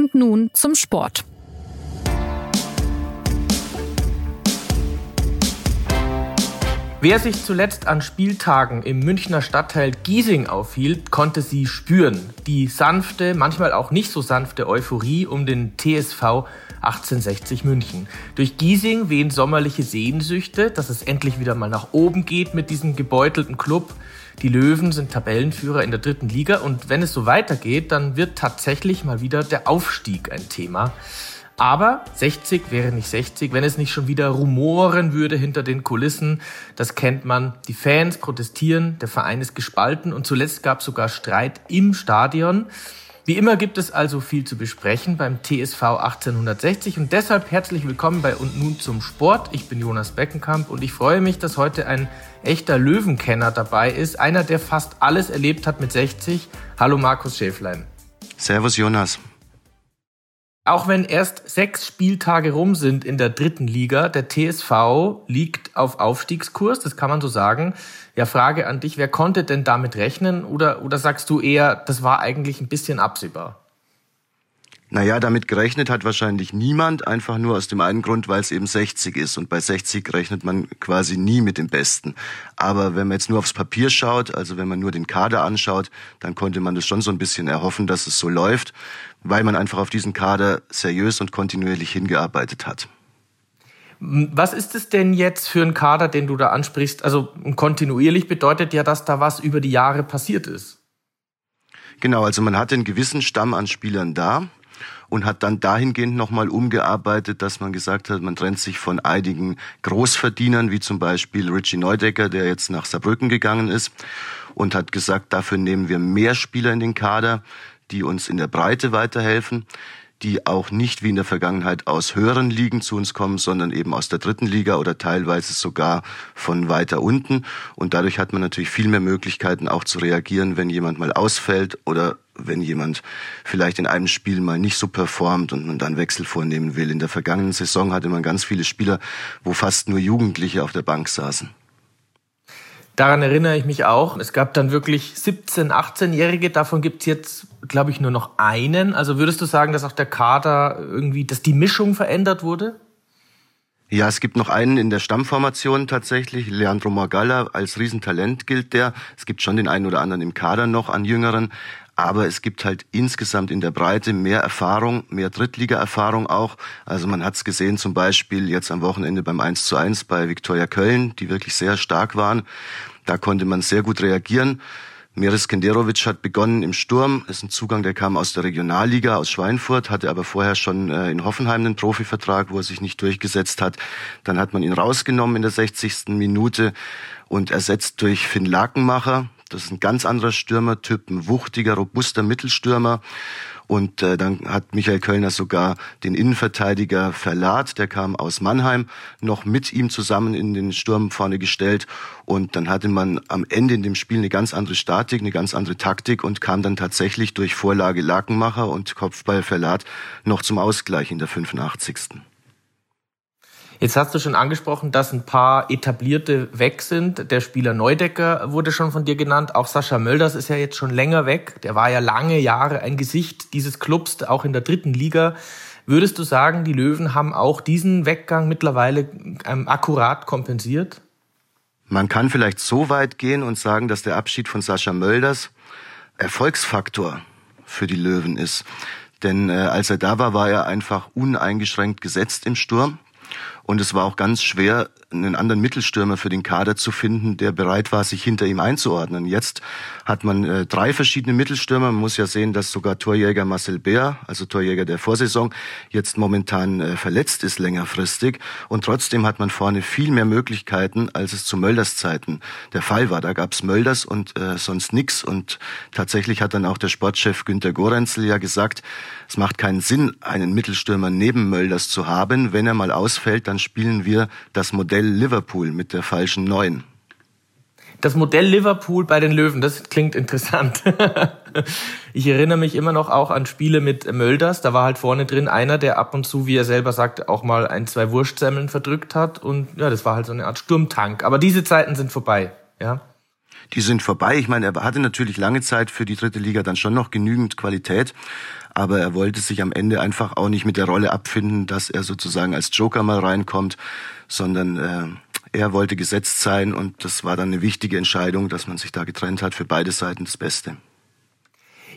Und nun zum Sport. Wer sich zuletzt an Spieltagen im Münchner Stadtteil Giesing aufhielt, konnte sie spüren. Die sanfte, manchmal auch nicht so sanfte Euphorie um den TSV 1860 München. Durch Giesing wehen sommerliche Sehnsüchte, dass es endlich wieder mal nach oben geht mit diesem gebeutelten Club. Die Löwen sind Tabellenführer in der dritten Liga und wenn es so weitergeht, dann wird tatsächlich mal wieder der Aufstieg ein Thema. Aber 60 wäre nicht 60, wenn es nicht schon wieder rumoren würde hinter den Kulissen. Das kennt man. Die Fans protestieren, der Verein ist gespalten und zuletzt gab es sogar Streit im Stadion. Wie immer gibt es also viel zu besprechen beim TSV 1860 und deshalb herzlich willkommen bei Und nun zum Sport. Ich bin Jonas Beckenkamp und ich freue mich, dass heute ein echter Löwenkenner dabei ist. Einer, der fast alles erlebt hat mit 60. Hallo Markus Schäflein. Servus Jonas. Auch wenn erst sechs Spieltage rum sind in der dritten Liga, der TSV liegt auf Aufstiegskurs, das kann man so sagen. Ja, Frage an dich, wer konnte denn damit rechnen oder, oder sagst du eher, das war eigentlich ein bisschen absehbar? Naja, damit gerechnet hat wahrscheinlich niemand, einfach nur aus dem einen Grund, weil es eben 60 ist. Und bei 60 rechnet man quasi nie mit dem Besten. Aber wenn man jetzt nur aufs Papier schaut, also wenn man nur den Kader anschaut, dann konnte man das schon so ein bisschen erhoffen, dass es so läuft, weil man einfach auf diesen Kader seriös und kontinuierlich hingearbeitet hat. Was ist es denn jetzt für ein Kader, den du da ansprichst? Also kontinuierlich bedeutet ja, dass da was über die Jahre passiert ist. Genau, also man hat einen gewissen Stamm an Spielern da und hat dann dahingehend nochmal umgearbeitet, dass man gesagt hat, man trennt sich von einigen Großverdienern, wie zum Beispiel Richie Neudecker, der jetzt nach Saarbrücken gegangen ist und hat gesagt, dafür nehmen wir mehr Spieler in den Kader, die uns in der Breite weiterhelfen die auch nicht wie in der Vergangenheit aus höheren Ligen zu uns kommen, sondern eben aus der dritten Liga oder teilweise sogar von weiter unten. Und dadurch hat man natürlich viel mehr Möglichkeiten auch zu reagieren, wenn jemand mal ausfällt oder wenn jemand vielleicht in einem Spiel mal nicht so performt und man dann Wechsel vornehmen will. In der vergangenen Saison hatte man ganz viele Spieler, wo fast nur Jugendliche auf der Bank saßen. Daran erinnere ich mich auch. Es gab dann wirklich 17-, 18-Jährige. Davon gibt es jetzt, glaube ich, nur noch einen. Also würdest du sagen, dass auch der Kader irgendwie, dass die Mischung verändert wurde? Ja, es gibt noch einen in der Stammformation tatsächlich. Leandro Morgalla als Riesentalent gilt der. Es gibt schon den einen oder anderen im Kader noch an Jüngeren. Aber es gibt halt insgesamt in der Breite mehr Erfahrung, mehr Drittliga-Erfahrung auch. Also man hat es gesehen zum Beispiel jetzt am Wochenende beim 1 zu 1 bei Viktoria Köln, die wirklich sehr stark waren. Da konnte man sehr gut reagieren. Miris Kenderovic hat begonnen im Sturm. Ist ein Zugang, der kam aus der Regionalliga, aus Schweinfurt, hatte aber vorher schon äh, in Hoffenheim einen Profivertrag, wo er sich nicht durchgesetzt hat. Dann hat man ihn rausgenommen in der 60. Minute und ersetzt durch Finn Lakenmacher. Das ist ein ganz anderer Stürmertyp, ein wuchtiger, robuster Mittelstürmer. Und äh, dann hat Michael Kölner sogar den Innenverteidiger Verlat, der kam aus Mannheim, noch mit ihm zusammen in den Sturm vorne gestellt. Und dann hatte man am Ende in dem Spiel eine ganz andere Statik, eine ganz andere Taktik und kam dann tatsächlich durch Vorlage Lakenmacher und Kopfball Verlat noch zum Ausgleich in der 85. Jetzt hast du schon angesprochen, dass ein paar etablierte weg sind. Der Spieler Neudecker wurde schon von dir genannt. Auch Sascha Mölders ist ja jetzt schon länger weg. Der war ja lange Jahre ein Gesicht dieses Clubs, auch in der dritten Liga. Würdest du sagen, die Löwen haben auch diesen Weggang mittlerweile ähm, akkurat kompensiert? Man kann vielleicht so weit gehen und sagen, dass der Abschied von Sascha Mölders Erfolgsfaktor für die Löwen ist. Denn äh, als er da war, war er einfach uneingeschränkt gesetzt im Sturm. Und es war auch ganz schwer, einen anderen Mittelstürmer für den Kader zu finden, der bereit war, sich hinter ihm einzuordnen. Jetzt hat man äh, drei verschiedene Mittelstürmer. Man muss ja sehen, dass sogar Torjäger Marcel Bär, also Torjäger der Vorsaison, jetzt momentan äh, verletzt ist längerfristig. Und trotzdem hat man vorne viel mehr Möglichkeiten, als es zu Mölders Zeiten der Fall war. Da gab's Mölders und äh, sonst nix. Und tatsächlich hat dann auch der Sportchef Günter Gorenzel ja gesagt, es macht keinen Sinn, einen Mittelstürmer neben Mölders zu haben. Wenn er mal ausfällt, dann spielen wir das Modell Liverpool mit der falschen Neun. Das Modell Liverpool bei den Löwen, das klingt interessant. ich erinnere mich immer noch auch an Spiele mit Mölders. Da war halt vorne drin einer, der ab und zu, wie er selber sagt, auch mal ein, zwei Wurstsemmeln verdrückt hat. Und ja, das war halt so eine Art Sturmtank. Aber diese Zeiten sind vorbei, ja. Die sind vorbei. Ich meine, er hatte natürlich lange Zeit für die dritte Liga dann schon noch genügend Qualität. Aber er wollte sich am Ende einfach auch nicht mit der Rolle abfinden, dass er sozusagen als Joker mal reinkommt, sondern äh, er wollte gesetzt sein und das war dann eine wichtige Entscheidung, dass man sich da getrennt hat, für beide Seiten das Beste.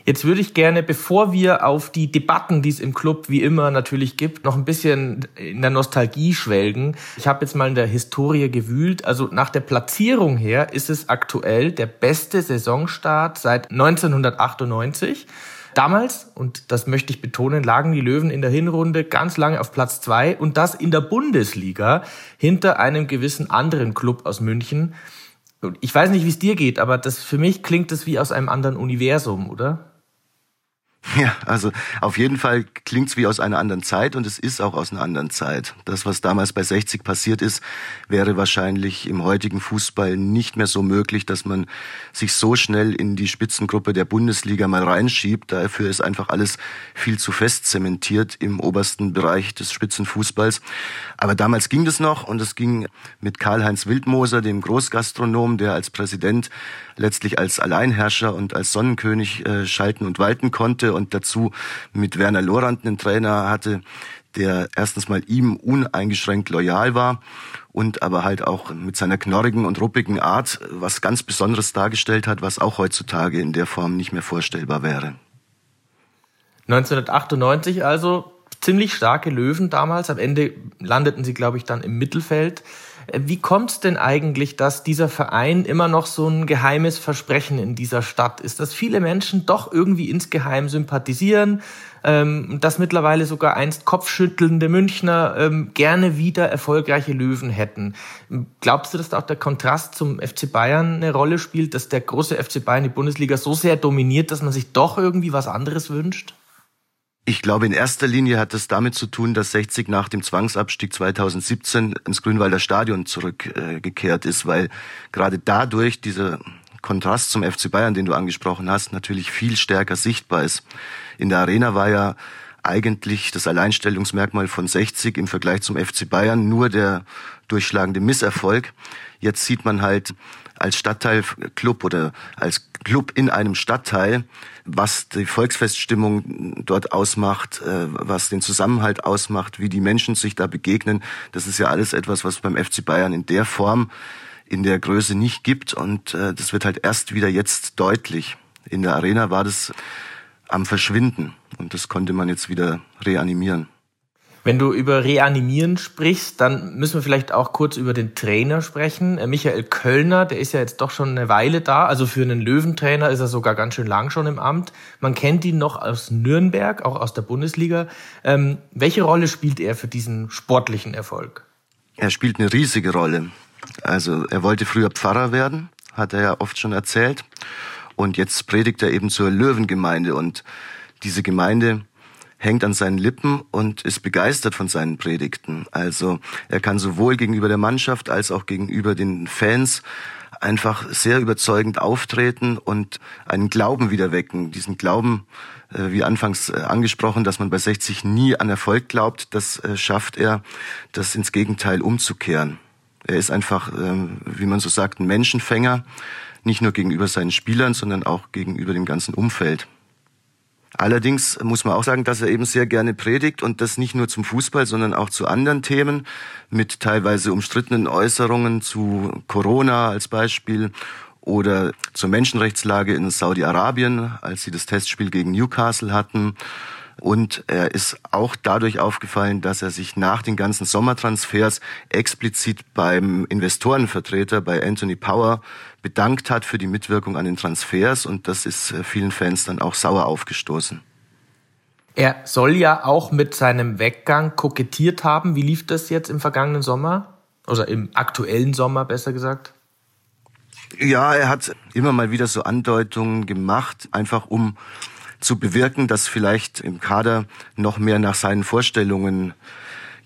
Jetzt würde ich gerne, bevor wir auf die Debatten, die es im Club wie immer natürlich gibt, noch ein bisschen in der Nostalgie schwelgen. Ich habe jetzt mal in der Historie gewühlt. Also nach der Platzierung her ist es aktuell der beste Saisonstart seit 1998. Damals, und das möchte ich betonen, lagen die Löwen in der Hinrunde ganz lange auf Platz zwei und das in der Bundesliga hinter einem gewissen anderen Club aus München. Ich weiß nicht, wie es dir geht, aber das für mich klingt das wie aus einem anderen Universum, oder? Ja, also auf jeden Fall klingt's wie aus einer anderen Zeit und es ist auch aus einer anderen Zeit. Das, was damals bei 60 passiert ist, wäre wahrscheinlich im heutigen Fußball nicht mehr so möglich, dass man sich so schnell in die Spitzengruppe der Bundesliga mal reinschiebt. Dafür ist einfach alles viel zu fest zementiert im obersten Bereich des Spitzenfußballs. Aber damals ging das noch und es ging mit Karl-Heinz Wildmoser, dem Großgastronom, der als Präsident letztlich als Alleinherrscher und als Sonnenkönig äh, schalten und walten konnte und dazu mit Werner Lorand einen Trainer hatte, der erstens mal ihm uneingeschränkt loyal war und aber halt auch mit seiner knorrigen und ruppigen Art was ganz Besonderes dargestellt hat, was auch heutzutage in der Form nicht mehr vorstellbar wäre. 1998 also ziemlich starke Löwen damals. Am Ende landeten sie, glaube ich, dann im Mittelfeld. Wie kommt es denn eigentlich, dass dieser Verein immer noch so ein geheimes Versprechen in dieser Stadt ist, dass viele Menschen doch irgendwie insgeheim sympathisieren, ähm, dass mittlerweile sogar einst kopfschüttelnde Münchner ähm, gerne wieder erfolgreiche Löwen hätten. Glaubst du, dass da auch der Kontrast zum FC Bayern eine Rolle spielt, dass der große FC Bayern die Bundesliga so sehr dominiert, dass man sich doch irgendwie was anderes wünscht? Ich glaube, in erster Linie hat das damit zu tun, dass 60 nach dem Zwangsabstieg 2017 ins Grünwalder Stadion zurückgekehrt äh, ist, weil gerade dadurch dieser Kontrast zum FC Bayern, den du angesprochen hast, natürlich viel stärker sichtbar ist. In der Arena war ja eigentlich das Alleinstellungsmerkmal von 60 im Vergleich zum FC Bayern nur der durchschlagende Misserfolg. Jetzt sieht man halt als Stadtteilclub oder als Club in einem Stadtteil, was die Volksfeststimmung dort ausmacht, äh, was den Zusammenhalt ausmacht, wie die Menschen sich da begegnen. Das ist ja alles etwas, was beim FC Bayern in der Form, in der Größe nicht gibt. Und äh, das wird halt erst wieder jetzt deutlich. In der Arena war das am Verschwinden und das konnte man jetzt wieder reanimieren. Wenn du über Reanimieren sprichst, dann müssen wir vielleicht auch kurz über den Trainer sprechen. Äh, Michael Kölner, der ist ja jetzt doch schon eine Weile da. Also für einen Löwentrainer ist er sogar ganz schön lang schon im Amt. Man kennt ihn noch aus Nürnberg, auch aus der Bundesliga. Ähm, welche Rolle spielt er für diesen sportlichen Erfolg? Er spielt eine riesige Rolle. Also er wollte früher Pfarrer werden, hat er ja oft schon erzählt. Und jetzt predigt er eben zur Löwengemeinde. Und diese Gemeinde hängt an seinen Lippen und ist begeistert von seinen Predigten. Also er kann sowohl gegenüber der Mannschaft als auch gegenüber den Fans einfach sehr überzeugend auftreten und einen Glauben wieder wecken. Diesen Glauben, äh, wie anfangs äh, angesprochen, dass man bei 60 nie an Erfolg glaubt, das äh, schafft er, das ins Gegenteil umzukehren. Er ist einfach, ähm, wie man so sagt, ein Menschenfänger, nicht nur gegenüber seinen Spielern, sondern auch gegenüber dem ganzen Umfeld. Allerdings muss man auch sagen, dass er eben sehr gerne predigt und das nicht nur zum Fußball, sondern auch zu anderen Themen mit teilweise umstrittenen Äußerungen zu Corona als Beispiel oder zur Menschenrechtslage in Saudi-Arabien, als sie das Testspiel gegen Newcastle hatten und er ist auch dadurch aufgefallen, dass er sich nach den ganzen Sommertransfers explizit beim Investorenvertreter, bei Anthony Power, bedankt hat für die Mitwirkung an den Transfers. Und das ist äh, vielen Fans dann auch sauer aufgestoßen. Er soll ja auch mit seinem Weggang kokettiert haben. Wie lief das jetzt im vergangenen Sommer? Oder im aktuellen Sommer, besser gesagt? Ja, er hat immer mal wieder so Andeutungen gemacht, einfach um zu bewirken, dass vielleicht im Kader noch mehr nach seinen Vorstellungen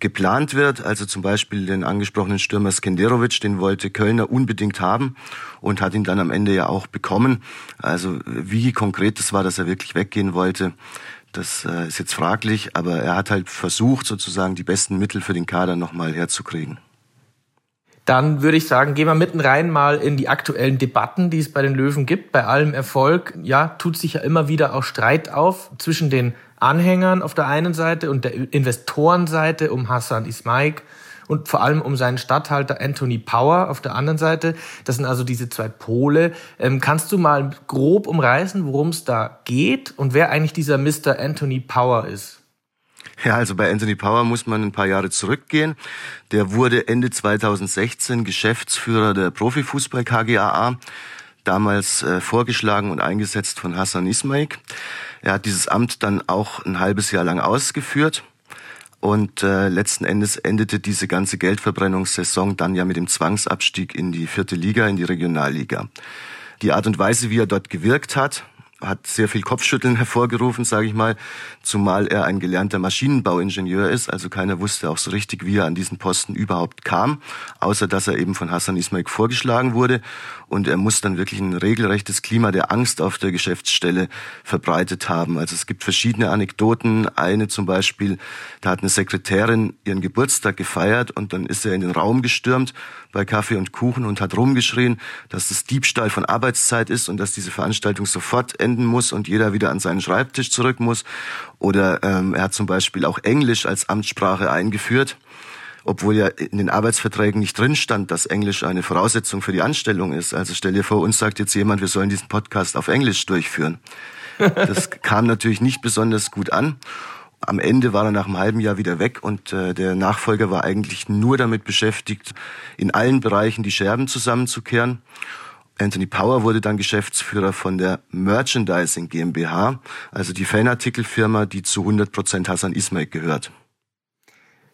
geplant wird. Also zum Beispiel den angesprochenen Stürmer Skenderovic, den wollte Kölner unbedingt haben und hat ihn dann am Ende ja auch bekommen. Also wie konkret es war, dass er wirklich weggehen wollte, das äh, ist jetzt fraglich, aber er hat halt versucht, sozusagen die besten Mittel für den Kader nochmal herzukriegen. Dann würde ich sagen, gehen wir mitten rein mal in die aktuellen Debatten, die es bei den Löwen gibt. Bei allem Erfolg, ja, tut sich ja immer wieder auch Streit auf zwischen den Anhängern auf der einen Seite und der Investorenseite um Hassan Ismaik und vor allem um seinen Statthalter Anthony Power auf der anderen Seite. Das sind also diese zwei Pole. Ähm, kannst du mal grob umreißen, worum es da geht und wer eigentlich dieser Mr. Anthony Power ist? Ja, also bei Anthony Power muss man ein paar Jahre zurückgehen. Der wurde Ende 2016 Geschäftsführer der Profifußball KGAA, damals äh, vorgeschlagen und eingesetzt von Hassan Ismaik. Er hat dieses Amt dann auch ein halbes Jahr lang ausgeführt. Und äh, letzten Endes endete diese ganze Geldverbrennungssaison dann ja mit dem Zwangsabstieg in die vierte Liga, in die Regionalliga. Die Art und Weise, wie er dort gewirkt hat, hat sehr viel Kopfschütteln hervorgerufen, sage ich mal, zumal er ein gelernter Maschinenbauingenieur ist. Also keiner wusste auch so richtig, wie er an diesen Posten überhaupt kam, außer dass er eben von Hassan Ismail vorgeschlagen wurde. Und er muss dann wirklich ein regelrechtes Klima der Angst auf der Geschäftsstelle verbreitet haben. Also es gibt verschiedene Anekdoten. Eine zum Beispiel, da hat eine Sekretärin ihren Geburtstag gefeiert und dann ist er in den Raum gestürmt bei Kaffee und Kuchen und hat rumgeschrien, dass das Diebstahl von Arbeitszeit ist und dass diese Veranstaltung sofort enden muss und jeder wieder an seinen Schreibtisch zurück muss. Oder ähm, er hat zum Beispiel auch Englisch als Amtssprache eingeführt obwohl ja in den Arbeitsverträgen nicht drin stand, dass Englisch eine Voraussetzung für die Anstellung ist. Also stell dir vor, uns sagt jetzt jemand, wir sollen diesen Podcast auf Englisch durchführen. Das kam natürlich nicht besonders gut an. Am Ende war er nach einem halben Jahr wieder weg und äh, der Nachfolger war eigentlich nur damit beschäftigt, in allen Bereichen die Scherben zusammenzukehren. Anthony Power wurde dann Geschäftsführer von der Merchandising GmbH, also die Fanartikelfirma, die zu 100 Prozent Hassan Ismail gehört.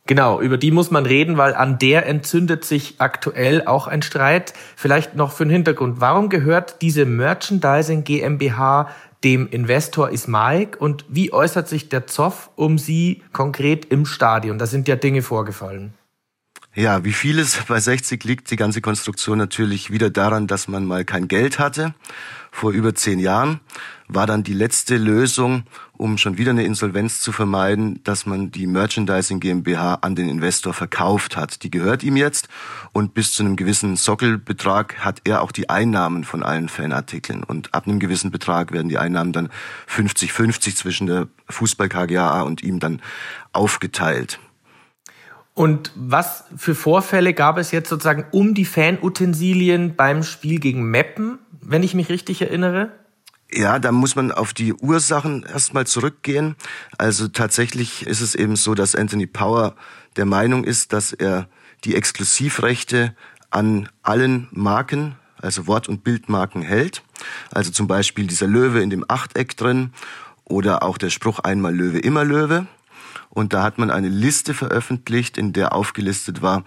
Genau, über die muss man reden, weil an der entzündet sich aktuell auch ein Streit. Vielleicht noch für den Hintergrund. Warum gehört diese Merchandising GmbH dem Investor Ismaik und wie äußert sich der Zoff um sie konkret im Stadion? Da sind ja Dinge vorgefallen. Ja, wie vieles bei 60 liegt die ganze Konstruktion natürlich wieder daran, dass man mal kein Geld hatte. Vor über zehn Jahren war dann die letzte Lösung, um schon wieder eine Insolvenz zu vermeiden, dass man die Merchandising GmbH an den Investor verkauft hat. Die gehört ihm jetzt und bis zu einem gewissen Sockelbetrag hat er auch die Einnahmen von allen Fanartikeln. Und ab einem gewissen Betrag werden die Einnahmen dann 50-50 zwischen der Fußball KGAA und ihm dann aufgeteilt. Und was für Vorfälle gab es jetzt sozusagen um die Fanutensilien beim Spiel gegen Meppen, wenn ich mich richtig erinnere? Ja, da muss man auf die Ursachen erstmal zurückgehen. Also tatsächlich ist es eben so, dass Anthony Power der Meinung ist, dass er die Exklusivrechte an allen Marken, also Wort- und Bildmarken hält. Also zum Beispiel dieser Löwe in dem Achteck drin oder auch der Spruch einmal Löwe, immer Löwe. Und da hat man eine Liste veröffentlicht, in der aufgelistet war,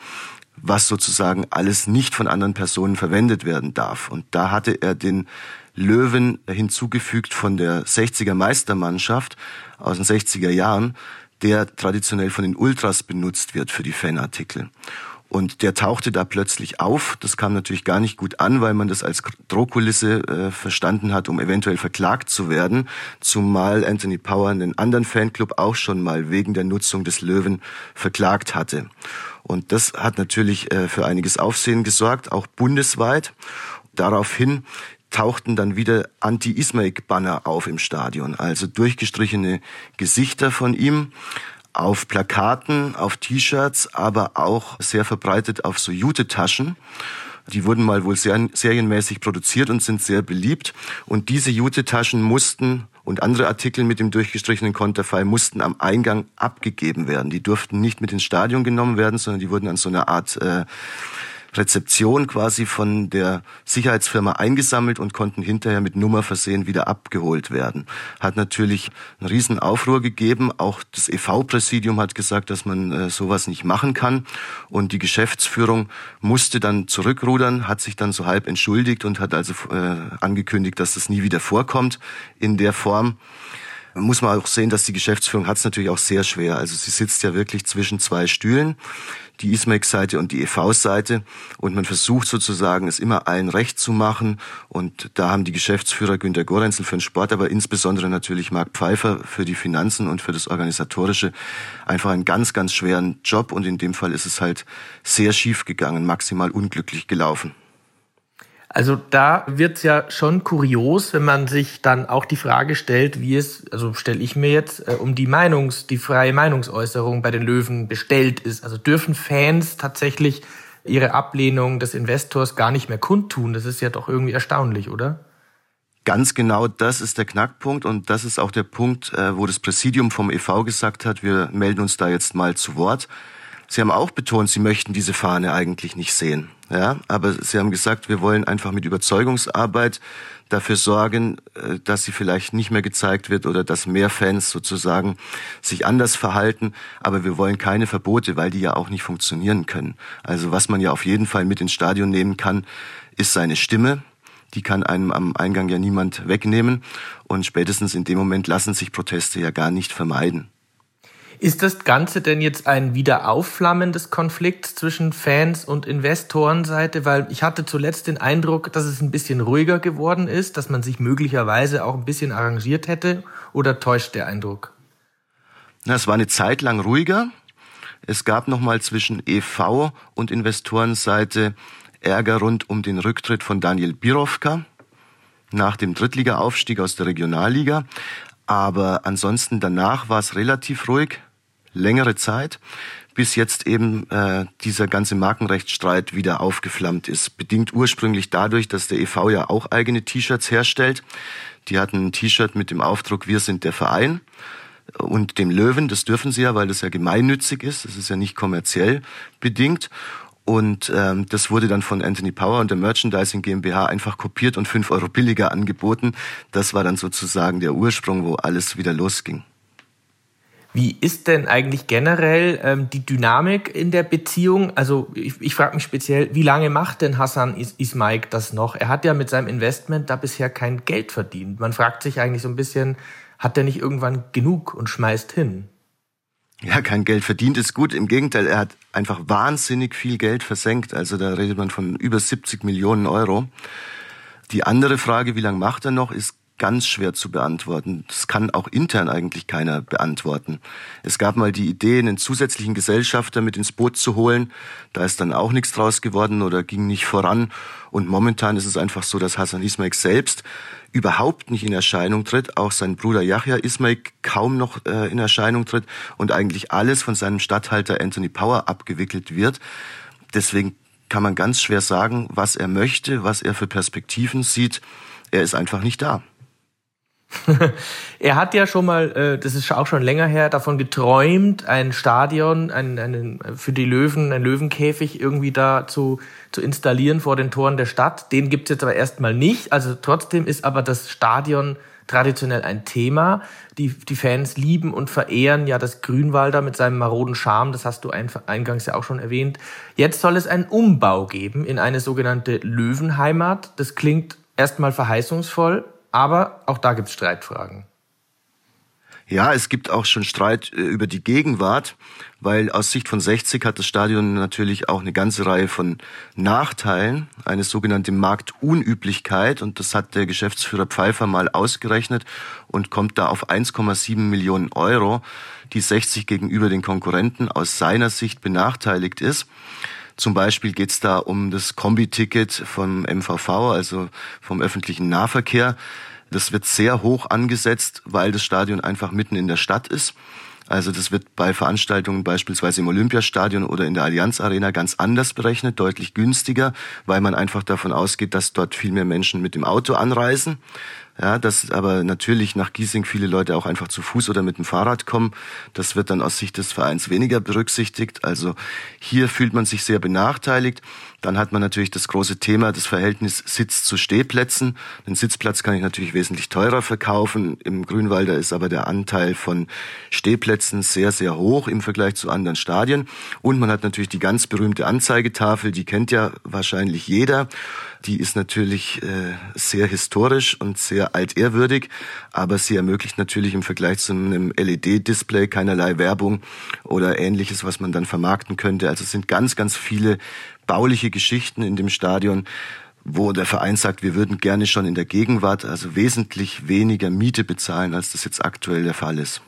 was sozusagen alles nicht von anderen Personen verwendet werden darf. Und da hatte er den Löwen hinzugefügt von der 60er Meistermannschaft aus den 60er Jahren, der traditionell von den Ultras benutzt wird für die Fanartikel. Und der tauchte da plötzlich auf. Das kam natürlich gar nicht gut an, weil man das als Drohkulisse äh, verstanden hat, um eventuell verklagt zu werden. Zumal Anthony Power einen anderen Fanclub auch schon mal wegen der Nutzung des Löwen verklagt hatte. Und das hat natürlich äh, für einiges Aufsehen gesorgt, auch bundesweit. Daraufhin tauchten dann wieder Anti-Ismaik-Banner auf im Stadion, also durchgestrichene Gesichter von ihm auf Plakaten, auf T-Shirts, aber auch sehr verbreitet auf so Jute-Taschen. Die wurden mal wohl sehr, serienmäßig produziert und sind sehr beliebt. Und diese Jute-Taschen mussten und andere Artikel mit dem durchgestrichenen Konterfei mussten am Eingang abgegeben werden. Die durften nicht mit ins Stadion genommen werden, sondern die wurden an so einer Art äh, Rezeption quasi von der Sicherheitsfirma eingesammelt und konnten hinterher mit Nummer versehen wieder abgeholt werden. Hat natürlich einen riesen Aufruhr gegeben. Auch das EV-Präsidium hat gesagt, dass man äh, sowas nicht machen kann. Und die Geschäftsführung musste dann zurückrudern, hat sich dann so halb entschuldigt und hat also äh, angekündigt, dass das nie wieder vorkommt in der Form muss man auch sehen, dass die Geschäftsführung hat es natürlich auch sehr schwer. Also sie sitzt ja wirklich zwischen zwei Stühlen die ISMEC-Seite und die EV-Seite. Und man versucht sozusagen, es immer allen recht zu machen. Und da haben die Geschäftsführer Günter Gorenzel für den Sport, aber insbesondere natürlich Marc Pfeiffer für die Finanzen und für das Organisatorische einfach einen ganz, ganz schweren Job. Und in dem Fall ist es halt sehr schief gegangen, maximal unglücklich gelaufen. Also da wird's ja schon kurios, wenn man sich dann auch die Frage stellt, wie es, also stelle ich mir jetzt, äh, um die Meinungs, die freie Meinungsäußerung bei den Löwen bestellt ist. Also dürfen Fans tatsächlich ihre Ablehnung des Investors gar nicht mehr kundtun? Das ist ja doch irgendwie erstaunlich, oder? Ganz genau das ist der Knackpunkt und das ist auch der Punkt, äh, wo das Präsidium vom EV gesagt hat, wir melden uns da jetzt mal zu Wort. Sie haben auch betont, Sie möchten diese Fahne eigentlich nicht sehen. Ja, aber Sie haben gesagt, wir wollen einfach mit Überzeugungsarbeit dafür sorgen, äh, dass sie vielleicht nicht mehr gezeigt wird oder dass mehr Fans sozusagen sich anders verhalten. Aber wir wollen keine Verbote, weil die ja auch nicht funktionieren können. Also was man ja auf jeden Fall mit ins Stadion nehmen kann, ist seine Stimme die kann einem am Eingang ja niemand wegnehmen. Und spätestens in dem Moment lassen sich Proteste ja gar nicht vermeiden. Ist das Ganze denn jetzt ein Wiederaufflammen des Konflikts zwischen Fans und Investorenseite? Weil ich hatte zuletzt den Eindruck, dass es ein bisschen ruhiger geworden ist, dass man sich möglicherweise auch ein bisschen arrangiert hätte. Oder täuscht der Eindruck? Na, es war eine Zeit lang ruhiger. Es gab noch mal zwischen EV und Investorenseite Ärger rund um den Rücktritt von Daniel Birovka nach dem Drittliga-Aufstieg aus der Regionalliga. Aber ansonsten danach war es relativ ruhig, längere Zeit, bis jetzt eben äh, dieser ganze Markenrechtsstreit wieder aufgeflammt ist. Bedingt ursprünglich dadurch, dass der EV ja auch eigene T-Shirts herstellt. Die hatten ein T-Shirt mit dem Aufdruck Wir sind der Verein und dem Löwen. Das dürfen sie ja, weil das ja gemeinnützig ist. Das ist ja nicht kommerziell bedingt. Und ähm, das wurde dann von Anthony Power und der Merchandising GmbH einfach kopiert und fünf Euro billiger angeboten. Das war dann sozusagen der Ursprung, wo alles wieder losging. Wie ist denn eigentlich generell ähm, die Dynamik in der Beziehung? Also ich, ich frage mich speziell, wie lange macht denn Hassan Is Ismaik das noch? Er hat ja mit seinem Investment da bisher kein Geld verdient. Man fragt sich eigentlich so ein bisschen, hat er nicht irgendwann genug und schmeißt hin? Ja, kein Geld verdient ist gut. Im Gegenteil, er hat einfach wahnsinnig viel Geld versenkt. Also da redet man von über 70 Millionen Euro. Die andere Frage, wie lange macht er noch, ist ganz schwer zu beantworten. Das kann auch intern eigentlich keiner beantworten. Es gab mal die Idee, einen zusätzlichen Gesellschafter mit ins Boot zu holen. Da ist dann auch nichts draus geworden oder ging nicht voran. Und momentan ist es einfach so, dass Hassan Ismail selbst überhaupt nicht in Erscheinung tritt, auch sein Bruder Yahya Ismail kaum noch äh, in Erscheinung tritt und eigentlich alles von seinem Statthalter Anthony Power abgewickelt wird. Deswegen kann man ganz schwer sagen, was er möchte, was er für Perspektiven sieht. Er ist einfach nicht da. er hat ja schon mal, äh, das ist auch schon länger her, davon geträumt, ein Stadion, ein, einen, für die Löwen, ein Löwenkäfig irgendwie da zu, zu installieren vor den Toren der Stadt. Den gibt's jetzt aber erstmal nicht. Also trotzdem ist aber das Stadion traditionell ein Thema. Die, die Fans lieben und verehren ja das Grünwalder mit seinem maroden Charme, das hast du eingangs ja auch schon erwähnt. Jetzt soll es einen Umbau geben in eine sogenannte Löwenheimat. Das klingt erstmal verheißungsvoll, aber auch da gibt es Streitfragen. Ja, es gibt auch schon Streit äh, über die Gegenwart, weil aus Sicht von 60 hat das Stadion natürlich auch eine ganze Reihe von Nachteilen, eine sogenannte Marktunüblichkeit und das hat der Geschäftsführer Pfeiffer mal ausgerechnet und kommt da auf 1,7 Millionen Euro, die 60 gegenüber den Konkurrenten aus seiner Sicht benachteiligt ist. Zum Beispiel geht es da um das Kombi-Ticket vom MVV, also vom öffentlichen Nahverkehr. Das wird sehr hoch angesetzt, weil das Stadion einfach mitten in der Stadt ist. Also das wird bei Veranstaltungen beispielsweise im Olympiastadion oder in der Allianz Arena ganz anders berechnet, deutlich günstiger, weil man einfach davon ausgeht, dass dort viel mehr Menschen mit dem Auto anreisen. Ja, dass aber natürlich nach Giesing viele Leute auch einfach zu Fuß oder mit dem Fahrrad kommen. Das wird dann aus Sicht des Vereins weniger berücksichtigt. Also hier fühlt man sich sehr benachteiligt. Dann hat man natürlich das große Thema, das Verhältnis Sitz zu Stehplätzen. Den Sitzplatz kann ich natürlich wesentlich teurer verkaufen. Im Grünwalder ist aber der Anteil von Stehplätzen sehr, sehr hoch im Vergleich zu anderen Stadien. Und man hat natürlich die ganz berühmte Anzeigetafel, die kennt ja wahrscheinlich jeder. Die ist natürlich äh, sehr historisch und sehr altehrwürdig, aber sie ermöglicht natürlich im Vergleich zu einem LED-Display keinerlei Werbung oder ähnliches, was man dann vermarkten könnte. Also es sind ganz, ganz viele bauliche Geschichten in dem Stadion, wo der Verein sagt, wir würden gerne schon in der Gegenwart also wesentlich weniger Miete bezahlen, als das jetzt aktuell der Fall ist.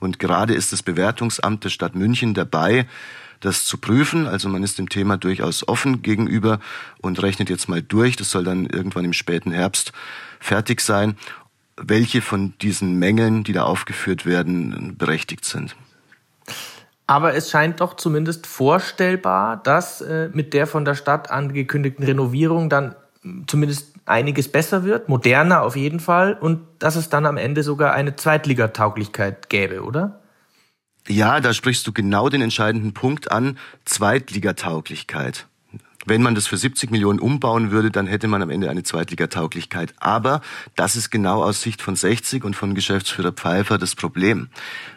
Und gerade ist das Bewertungsamt der Stadt München dabei, das zu prüfen. Also man ist dem Thema durchaus offen gegenüber und rechnet jetzt mal durch. Das soll dann irgendwann im späten Herbst fertig sein, welche von diesen Mängeln, die da aufgeführt werden, berechtigt sind. Aber es scheint doch zumindest vorstellbar, dass äh, mit der von der Stadt angekündigten Renovierung dann zumindest einiges besser wird, moderner auf jeden Fall, und dass es dann am Ende sogar eine Zweitligatauglichkeit gäbe, oder? Ja, da sprichst du genau den entscheidenden Punkt an, Zweitligatauglichkeit. Wenn man das für 70 Millionen umbauen würde, dann hätte man am Ende eine Zweitligatauglichkeit. Aber das ist genau aus Sicht von 60 und von Geschäftsführer Pfeiffer das Problem.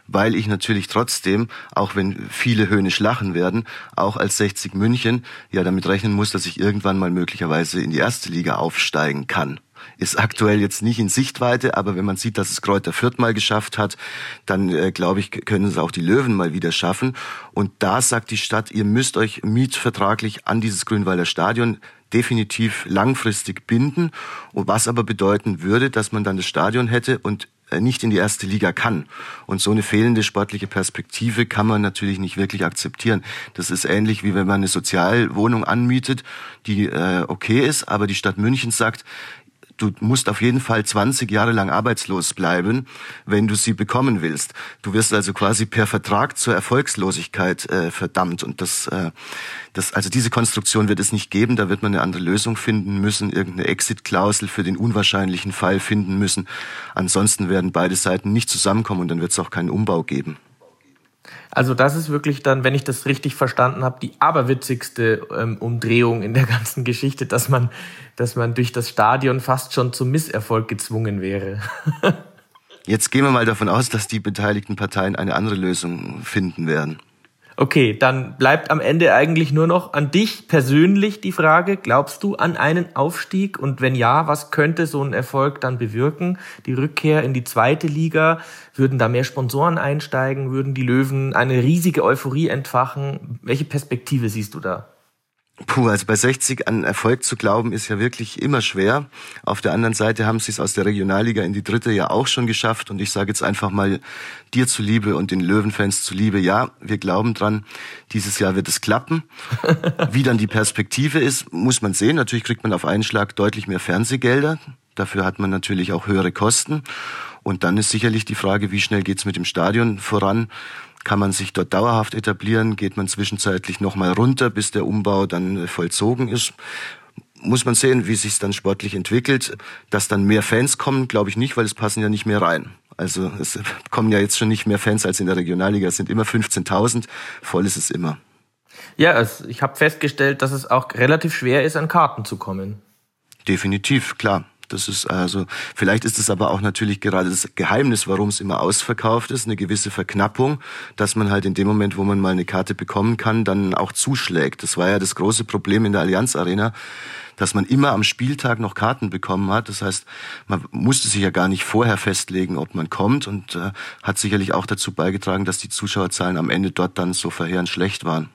Weil ich natürlich trotzdem, auch wenn viele höhnisch lachen werden, auch als 60 München ja damit rechnen muss, dass ich irgendwann mal möglicherweise in die erste Liga aufsteigen kann ist aktuell jetzt nicht in Sichtweite, aber wenn man sieht, dass es Kräuter Fürth mal geschafft hat, dann äh, glaube ich, können es auch die Löwen mal wieder schaffen. Und da sagt die Stadt, ihr müsst euch mietvertraglich an dieses Grünwalder Stadion definitiv langfristig binden, was aber bedeuten würde, dass man dann das Stadion hätte und äh, nicht in die erste Liga kann. Und so eine fehlende sportliche Perspektive kann man natürlich nicht wirklich akzeptieren. Das ist ähnlich wie wenn man eine Sozialwohnung anmietet, die äh, okay ist, aber die Stadt München sagt, du musst auf jeden Fall 20 Jahre lang arbeitslos bleiben, wenn du sie bekommen willst. Du wirst also quasi per Vertrag zur Erfolgslosigkeit äh, verdammt. Und das, äh, das, also diese Konstruktion wird es nicht geben. Da wird man eine andere Lösung finden müssen, irgendeine Exit-Klausel für den unwahrscheinlichen Fall finden müssen. Ansonsten werden beide Seiten nicht zusammenkommen und dann wird es auch keinen Umbau geben. Also das ist wirklich dann, wenn ich das richtig verstanden habe, die aberwitzigste ähm, Umdrehung in der ganzen Geschichte, dass man, dass man durch das Stadion fast schon zum Misserfolg gezwungen wäre. Jetzt gehen wir mal davon aus, dass die beteiligten Parteien eine andere Lösung finden werden. Okay, dann bleibt am Ende eigentlich nur noch an dich persönlich die Frage, glaubst du an einen Aufstieg? Und wenn ja, was könnte so ein Erfolg dann bewirken? Die Rückkehr in die zweite Liga, würden da mehr Sponsoren einsteigen? Würden die Löwen eine riesige Euphorie entfachen? Welche Perspektive siehst du da? Puh, also bei 60 an Erfolg zu glauben, ist ja wirklich immer schwer. Auf der anderen Seite haben sie es aus der Regionalliga in die dritte ja auch schon geschafft. Und ich sage jetzt einfach mal dir zuliebe und den Löwenfans zuliebe, ja, wir glauben dran, dieses Jahr wird es klappen. Wie dann die Perspektive ist, muss man sehen. Natürlich kriegt man auf einen Schlag deutlich mehr Fernsehgelder. Dafür hat man natürlich auch höhere Kosten. Und dann ist sicherlich die Frage, wie schnell geht's mit dem Stadion voran. Kann man sich dort dauerhaft etablieren? Geht man zwischenzeitlich nochmal runter, bis der Umbau dann vollzogen ist? Muss man sehen, wie sich dann sportlich entwickelt. Dass dann mehr Fans kommen, glaube ich nicht, weil es passen ja nicht mehr rein. Also es kommen ja jetzt schon nicht mehr Fans als in der Regionalliga. Es sind immer 15.000. Voll ist es immer. Ja, also ich habe festgestellt, dass es auch relativ schwer ist, an Karten zu kommen. Definitiv, klar. Das ist also, vielleicht ist es aber auch natürlich gerade das Geheimnis, warum es immer ausverkauft ist, eine gewisse Verknappung, dass man halt in dem Moment, wo man mal eine Karte bekommen kann, dann auch zuschlägt. Das war ja das große Problem in der Allianz Arena, dass man immer am Spieltag noch Karten bekommen hat. Das heißt, man musste sich ja gar nicht vorher festlegen, ob man kommt und äh, hat sicherlich auch dazu beigetragen, dass die Zuschauerzahlen am Ende dort dann so verheerend schlecht waren.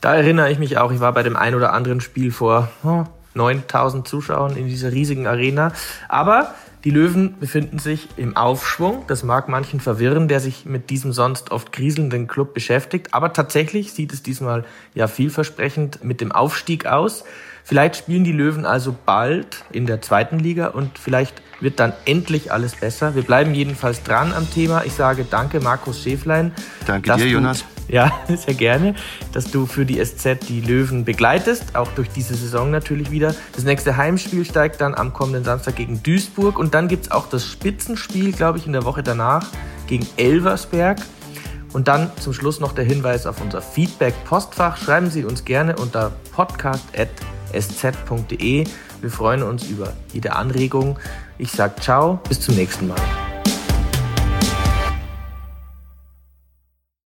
Da erinnere ich mich auch, ich war bei dem ein oder anderen Spiel vor oh, 9000 Zuschauern in dieser riesigen Arena. Aber die Löwen befinden sich im Aufschwung. Das mag manchen verwirren, der sich mit diesem sonst oft kriselnden Club beschäftigt. Aber tatsächlich sieht es diesmal ja vielversprechend mit dem Aufstieg aus. Vielleicht spielen die Löwen also bald in der zweiten Liga und vielleicht wird dann endlich alles besser. Wir bleiben jedenfalls dran am Thema. Ich sage danke, Markus Schäflein. Danke dir, Jonas. Ja, sehr gerne, dass du für die SZ die Löwen begleitest, auch durch diese Saison natürlich wieder. Das nächste Heimspiel steigt dann am kommenden Samstag gegen Duisburg und dann gibt es auch das Spitzenspiel, glaube ich, in der Woche danach gegen Elversberg. Und dann zum Schluss noch der Hinweis auf unser Feedback-Postfach. Schreiben Sie uns gerne unter podcast.sz.de. Wir freuen uns über jede Anregung. Ich sage ciao, bis zum nächsten Mal.